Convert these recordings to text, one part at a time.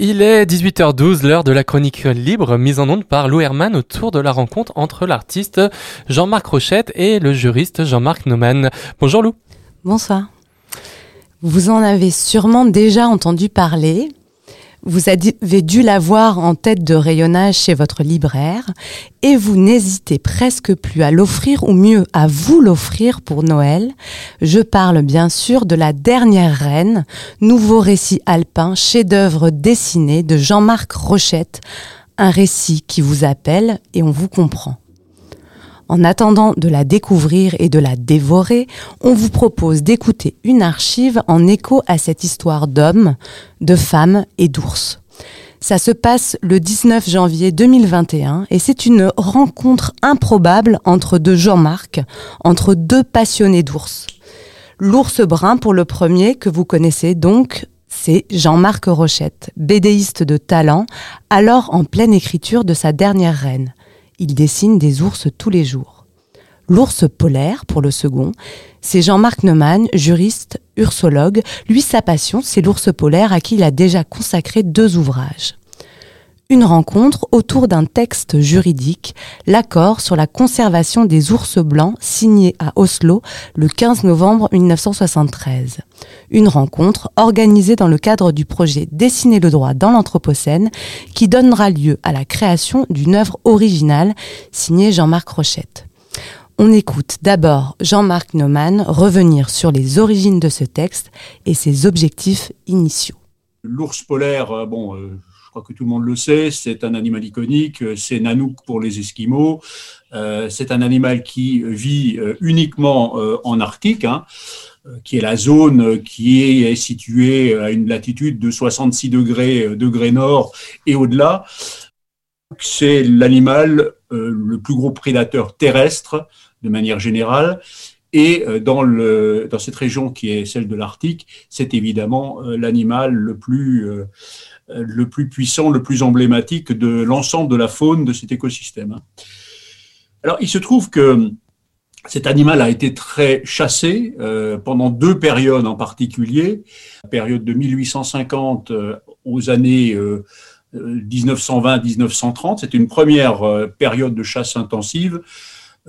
Il est 18h12, l'heure de la chronique libre mise en onde par Lou Herman autour de la rencontre entre l'artiste Jean-Marc Rochette et le juriste Jean-Marc Neumann. Bonjour Lou. Bonsoir. Vous en avez sûrement déjà entendu parler. Vous avez dû l'avoir en tête de rayonnage chez votre libraire et vous n'hésitez presque plus à l'offrir ou mieux à vous l'offrir pour Noël. Je parle bien sûr de La Dernière Reine, nouveau récit alpin, chef-d'œuvre dessiné de Jean-Marc Rochette, un récit qui vous appelle et on vous comprend. En attendant de la découvrir et de la dévorer, on vous propose d'écouter une archive en écho à cette histoire d'hommes, de femmes et d'ours. Ça se passe le 19 janvier 2021 et c'est une rencontre improbable entre deux Jean-Marc, entre deux passionnés d'ours. L'ours brun pour le premier que vous connaissez donc, c'est Jean-Marc Rochette, bédéiste de talent, alors en pleine écriture de sa dernière reine il dessine des ours tous les jours. L'ours polaire, pour le second, c'est Jean-Marc Neumann, juriste, ursologue. Lui, sa passion, c'est l'ours polaire à qui il a déjà consacré deux ouvrages une rencontre autour d'un texte juridique, l'accord sur la conservation des ours blancs signé à Oslo le 15 novembre 1973. Une rencontre organisée dans le cadre du projet Dessiner le droit dans l'Anthropocène qui donnera lieu à la création d'une œuvre originale signée Jean-Marc Rochette. On écoute d'abord Jean-Marc Neumann revenir sur les origines de ce texte et ses objectifs initiaux. L'ours polaire, euh, bon, euh, je crois que tout le monde le sait, c'est un animal iconique, c'est Nanook pour les Esquimaux, euh, c'est un animal qui vit euh, uniquement euh, en Arctique, hein, qui est la zone qui est située à une latitude de 66 degrés, nord et au-delà. C'est l'animal le plus gros prédateur terrestre de manière générale. Et dans, dans cette région qui est celle de l'Arctique, c'est évidemment l'animal le plus euh, le plus puissant, le plus emblématique de l'ensemble de la faune de cet écosystème. Alors, il se trouve que cet animal a été très chassé euh, pendant deux périodes en particulier, la période de 1850 euh, aux années 1920-1930. C'est une première période de chasse intensive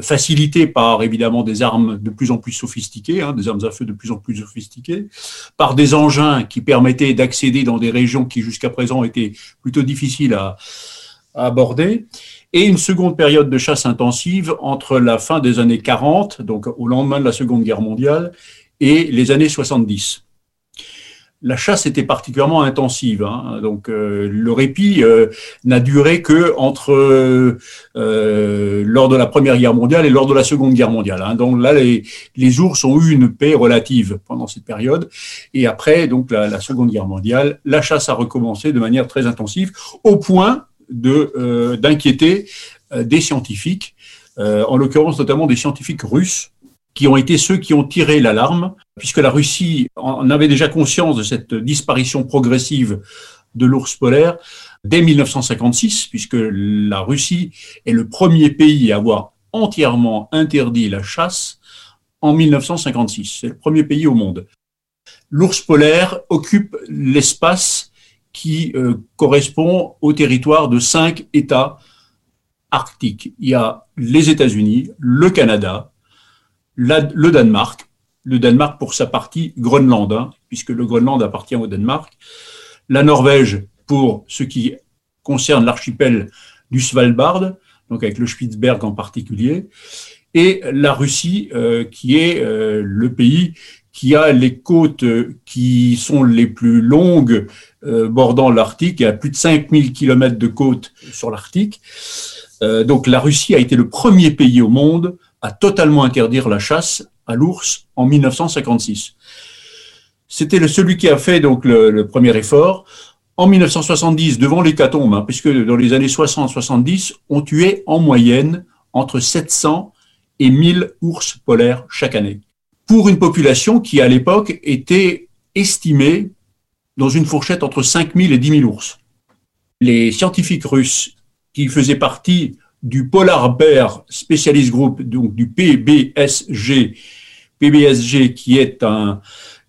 facilité par évidemment des armes de plus en plus sophistiquées, hein, des armes à feu de plus en plus sophistiquées, par des engins qui permettaient d'accéder dans des régions qui jusqu'à présent étaient plutôt difficiles à, à, aborder, et une seconde période de chasse intensive entre la fin des années 40, donc au lendemain de la Seconde Guerre mondiale, et les années 70 la chasse était particulièrement intensive. Hein. Donc euh, le répit euh, n'a duré que entre euh, lors de la Première Guerre mondiale et lors de la Seconde Guerre mondiale. Hein. Donc là, les, les, ours ont eu une paix relative pendant cette période. Et après, donc la, Seconde Guerre mondiale, la chasse a recommencé de manière très intensive, au point de d'inquiéter des scientifiques, en l'occurrence notamment des scientifiques russes qui ont été ceux qui ont tiré l'alarme, puisque la Russie en avait déjà conscience de cette disparition progressive de l'ours polaire dès 1956, puisque la Russie est le premier pays à avoir entièrement interdit la chasse en 1956. C'est le premier pays au monde. L'ours polaire occupe l'espace qui euh, correspond au territoire de cinq États arctiques. Il y a les États-Unis, le Canada, le Danemark, le Danemark pour sa partie Groenland, hein, puisque le Groenland appartient au Danemark, la Norvège pour ce qui concerne l'archipel du Svalbard, donc avec le Spitzberg en particulier, et la Russie euh, qui est euh, le pays qui a les côtes qui sont les plus longues euh, bordant l'Arctique, a plus de 5000 km de côtes sur l'Arctique. donc la Russie a été le premier pays au monde à totalement interdire la chasse à l'ours en 1956. C'était celui qui a fait donc le, premier effort. En 1970, devant l'hécatombe, hein, puisque dans les années 60-70, on tuait en moyenne entre 700 et 1000 ours polaires chaque année, pour une population qui, à l'époque, était estimée dans une fourchette entre 5000 et 10 000 ours. Les scientifiques russes qui faisaient partie du Polar Bear Specialist Group, donc du PBSG, PBSG qui est un,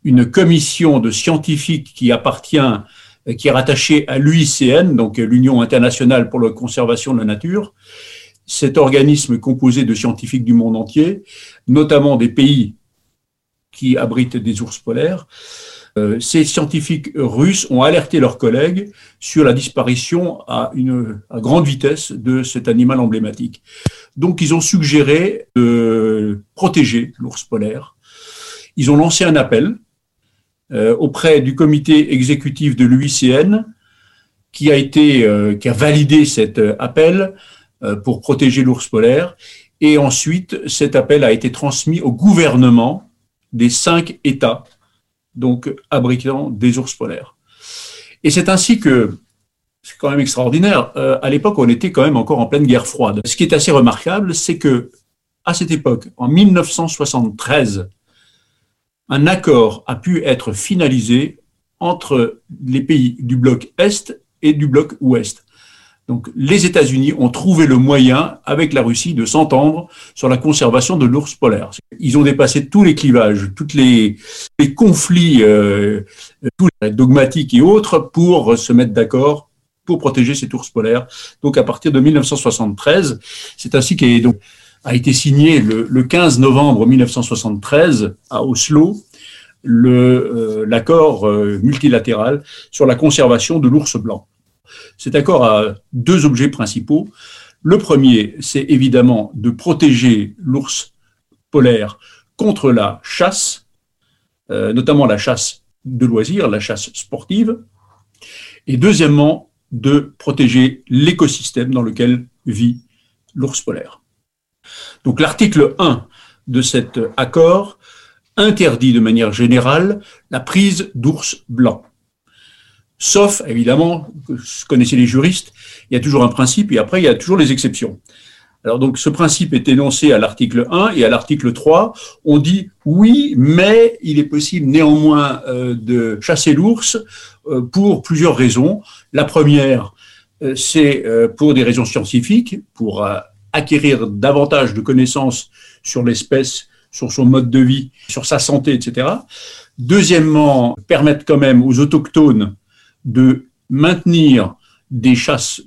une commission de scientifiques qui appartient qui est rattaché à l'UICN, donc l'Union internationale pour la conservation de la nature. Cet organisme composé de scientifiques du monde entier, notamment des pays qui abritent des ours polaires, euh, ces scientifiques russes ont alerté leurs collègues sur la disparition à grande vitesse de cet animal emblématique. Donc, ils ont suggéré de protéger l'ours polaire. Ils ont lancé un appel euh, auprès du comité exécutif de l'UICN qui a euh, qui a validé cet appel pour protéger l'ours polaire. Et ensuite, cet appel a été transmis au gouvernement des cinq États donc abritant des ours polaires. Et c'est ainsi que, c'est quand même extraordinaire, euh, à l'époque on était quand même encore en pleine guerre froide. Ce qui est assez remarquable, c'est que à cette époque, en 1973, un accord a pu être finalisé entre les pays du bloc Est et du bloc Ouest. Donc les États-Unis ont trouvé le moyen, avec la Russie, de s'entendre sur la conservation de l'ours polaire. Ils ont dépassé tous les clivages, tous les, conflits euh, tous les dogmatiques et autres pour se mettre d'accord pour protéger cet ours polaire. Donc à partir de 1973, c'est ainsi qu'a été signé le, 15 novembre 1973 à Oslo euh, l'accord euh, multilatéral sur la conservation de l'ours blanc. Cet accord a deux objets principaux. Le premier, c'est évidemment de protéger l'ours polaire contre la chasse, euh, notamment la chasse de loisirs, la chasse sportive. Et deuxièmement, de protéger l'écosystème dans lequel vit l'ours polaire. Donc l'article 1 de cet accord interdit de manière générale la prise d'ours blancs. Sauf, évidemment, vous connaissez les juristes, il y a toujours un principe et après, il y a toujours les exceptions. Alors donc ce principe est énoncé à l'article 1 et à l'article 3, on dit oui, mais il est possible néanmoins euh, de chasser l'ours euh, pour plusieurs raisons. La première, euh, c'est pour des raisons scientifiques, pour acquérir davantage de connaissances sur l'espèce, sur son mode de vie, sur sa santé, etc. Deuxièmement, permettre quand même aux autochtones de maintenir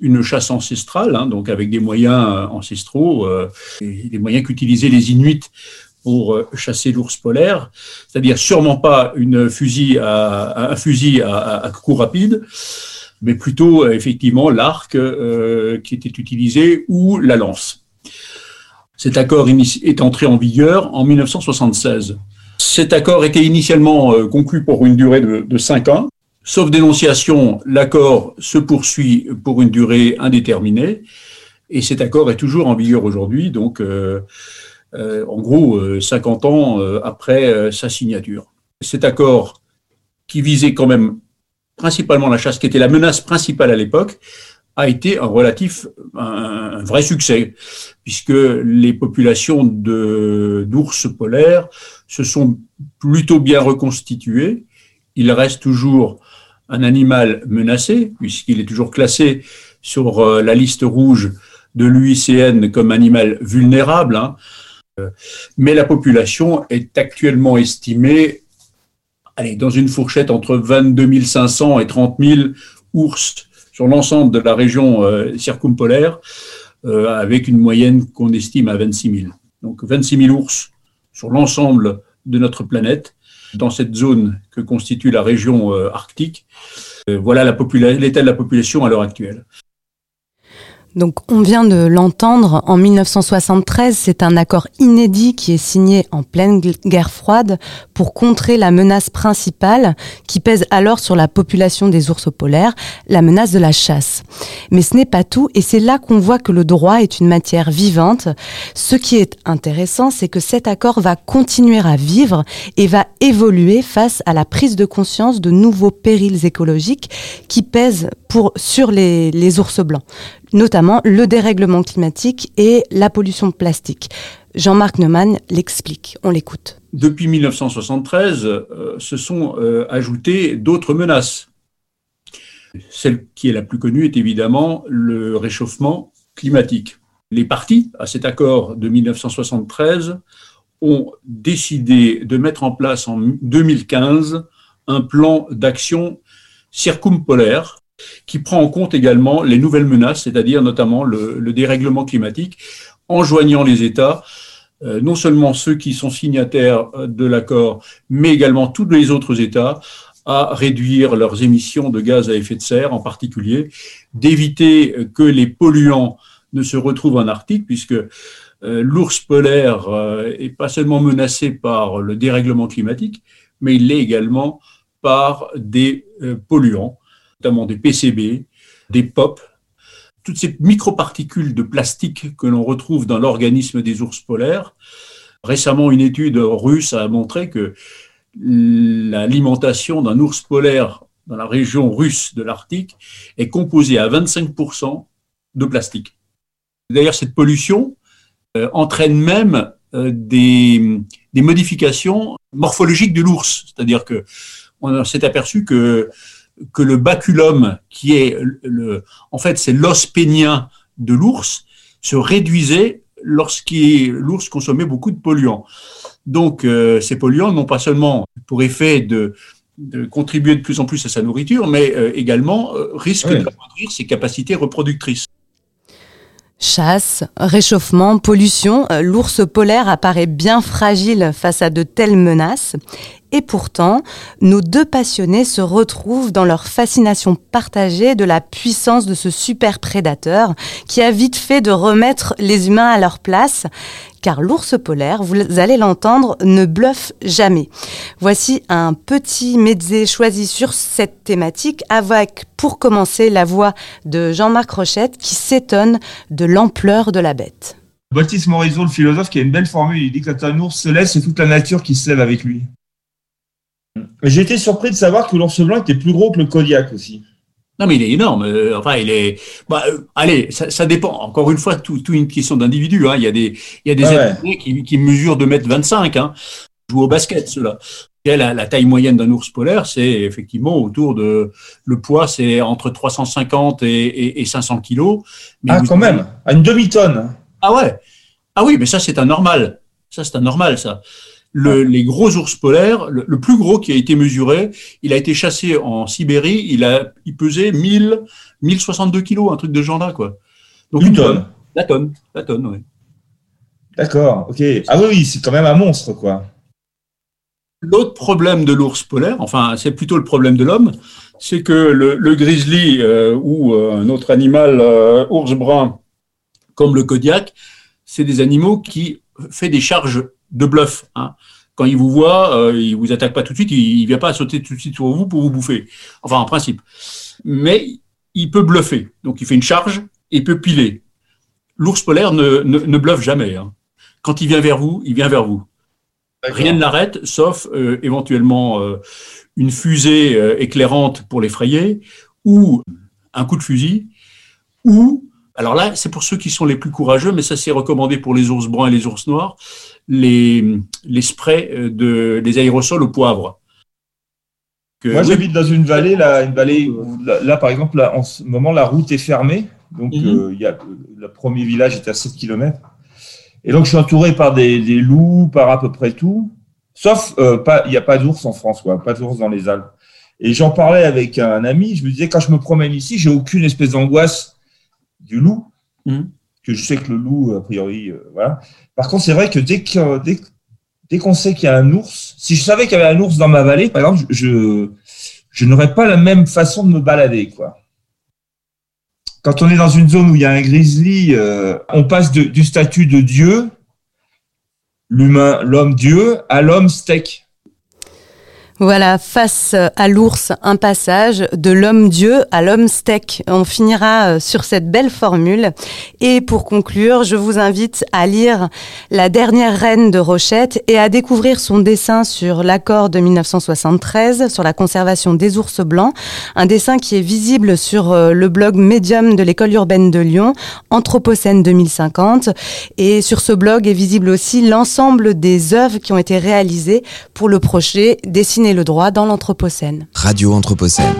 une chasse ancestrale, hein, donc avec des moyens euh, ancestraux, euh, des moyens qu'utilisaient les Inuits pour euh, chasser l'ours polaire, c'est-à-dire sûrement pas une fusil à, un fusil à, coup rapide, mais plutôt effectivement l'arc qui était utilisé ou la lance. Cet accord est entré en vigueur en 1976. Cet accord était initialement conclu pour une durée de cinq ans, Sauf dénonciation, l'accord se poursuit pour une durée indéterminée et cet accord est toujours en vigueur aujourd'hui, donc euh, euh, en gros 50 euh, ans après sa signature. Cet accord qui visait quand même principalement la chasse, qui était la menace principale à l'époque, a été un un, vrai succès, puisque les populations d'ours polaires se sont plutôt bien reconstituées. Il reste toujours un animal menacé, puisqu'il est toujours classé sur euh, la liste rouge de l'UICN comme animal vulnérable. Hein. Euh, mais la population est actuellement estimée allez, dans une fourchette entre 22 500 et 30 000 ours sur l'ensemble de la région euh, circumpolaire, avec une moyenne qu'on estime à 26 000. Donc 26 000 ours sur l'ensemble de notre planète dans cette zone que constitue la région euh, arctique. Euh, voilà l'état de la population à l'heure actuelle. Donc on vient de l'entendre, en 1973, c'est un accord inédit qui est signé en pleine guerre froide pour contrer la menace principale qui pèse alors sur la population des ours polaires, la menace de la chasse. Mais ce n'est pas tout et c'est là qu'on voit que le droit est une matière vivante. Ce qui est intéressant, c'est que cet accord va continuer à vivre et va évoluer face à la prise de conscience de nouveaux périls écologiques qui pèsent sur les ours blancs notamment le dérèglement climatique et la pollution plastique. Jean-Marc Neumann l'explique, on l'écoute. Depuis 1973, euh, se sont euh, ajoutées d'autres menaces. Celle qui est la plus connue est évidemment le réchauffement climatique. Les partis à cet accord de 1973 ont décidé de mettre en place en 2015 un plan d'action circumpolaire qui prend en compte également les nouvelles menaces, c'est-à-dire notamment le, dérèglement climatique, en joignant les États, euh, non seulement ceux qui sont signataires de l'accord, mais également tous les autres États, à réduire leurs émissions de gaz à effet de serre, en particulier, d'éviter que les polluants ne se retrouvent en Arctique, puisque euh, l'ours polaire euh, est pas seulement menacé par le dérèglement climatique, mais il l'est également par des polluants notamment des PCB, des POP, toutes ces microparticules de plastique que l'on retrouve dans l'organisme des ours polaires. Récemment, une étude russe a montré que l'alimentation d'un ours polaire dans la région russe de l'Arctique est composée à 25% de plastique. D'ailleurs, cette pollution euh, entraîne même euh, des, des, modifications morphologiques de l'ours. C'est-à-dire que on s'est aperçu que que le baculum, qui est le, en fait, c'est l'os pénien de l'ours, se réduisait lorsque l'ours consommait beaucoup de polluants. Donc, euh, ces polluants n'ont pas seulement pour effet de, contribuer de plus en plus à sa nourriture, mais euh, également euh, risquent de réduire ses capacités reproductrices. Chasse, réchauffement, pollution, l'ours polaire apparaît bien fragile face à de telles menaces et pourtant, nos deux passionnés se retrouvent dans leur fascination partagée de la puissance de ce super prédateur qui a vite fait de remettre les humains à leur place. Car l'ours polaire, vous allez l'entendre, ne bluffe jamais. Voici un petit mezzé choisi sur cette thématique avec, pour commencer, la voix de Jean-Marc Rochette qui s'étonne de l'ampleur de la bête. Baptiste Morisot, le philosophe, qui a une belle formule, il dit que quand un ours se lève, c'est toute la nature qui se lève avec lui. J'ai été surpris de savoir que l'ours blanc était plus gros que le Kodiak aussi. Non, mais il est énorme. Euh, enfin, il est. Bah, euh, allez, ça, dépend. Encore une fois, tout, tout une question d'individu. Hein. Il y a des, il y a des ah qui, qui, mesurent 2,25 m Hein. Jouent au basket, ceux-là. La, la, taille moyenne d'un ours polaire, c'est effectivement autour de. Le poids, c'est entre 350 et, et, 500 kilos. ah, quand même, à une demi-tonne. Ah ouais. Ah oui, mais ça, c'est un normal. Ça, c'est un normal, les gros ours polaires, le, plus gros qui a été mesuré, il a été chassé en Sibérie, il a, il pesait 1000, 1062 kilos, un truc de genre là, quoi. Donc une, tonne. La tonne, la tonne, oui. D'accord, ok. Ah oui, c'est quand même un monstre, quoi. L'autre problème de l'ours polaire, enfin, c'est plutôt le problème de l'homme, c'est que le, grizzly euh, ou euh, un autre animal euh, ours brun, comme le Kodiak, c'est des animaux qui font des charges de bluff. Hein. Quand il vous voit, euh, il vous attaque pas tout de suite, il, ne vient pas sauter tout de suite sur vous pour vous bouffer. Enfin, en principe. Mais il peut bluffer. Donc, il fait une charge et il peut piler. L'ours polaire ne, ne, bluffe jamais. Hein. Quand il vient vers vous, il vient vers vous. Rien ne l'arrête, sauf euh, éventuellement euh, une fusée éclairante pour l'effrayer, ou un coup de fusil, ou alors là, c'est pour ceux qui sont les plus courageux, mais ça c'est recommandé pour les ours bruns et les ours noirs, les, les sprays euh, de, des aérosols au poivre. Moi, j'habite dans une vallée, là, une vallée où, là, par exemple, là, en ce moment, la route est fermée. Donc, mhm. euh, il y a, le premier village est à 7 km. Et donc, je suis entouré par des, des loups, par à peu près tout. Sauf, euh, pas, il n'y a pas d'ours en France, quoi, pas d'ours dans les Alpes. Et j'en parlais avec un ami, je me disais, quand je me promène ici, j'ai aucune espèce d'angoisse du loup, mmh. que je sais que le loup, a priori, euh, voilà. Par contre, c'est vrai que dès qu'on dès, dès qu'on sait qu'il y a un ours, si je savais qu'il y avait un ours dans ma vallée, par exemple, je, je n'aurais pas la même façon de me balader, quoi. Quand on est dans une zone où il y a un grizzly, euh, on passe du statut de Dieu, l'humain, l'homme Dieu, à l'homme steak. Voilà, face à l'ours, un passage de l'homme-dieu à l'homme-steak. On finira euh, sur cette belle formule. Et pour conclure, je vous invite à lire La dernière reine de Rochette et à découvrir son dessin sur l'accord de 1973 sur la conservation des ours blancs. Un dessin qui est visible sur euh, le blog Medium de l'école urbaine de Lyon, Anthropocène 2050. Et sur ce blog est visible aussi l'ensemble des œuvres qui ont été réalisées pour le projet le droit dans l'Anthropocène. Radio Anthropocène.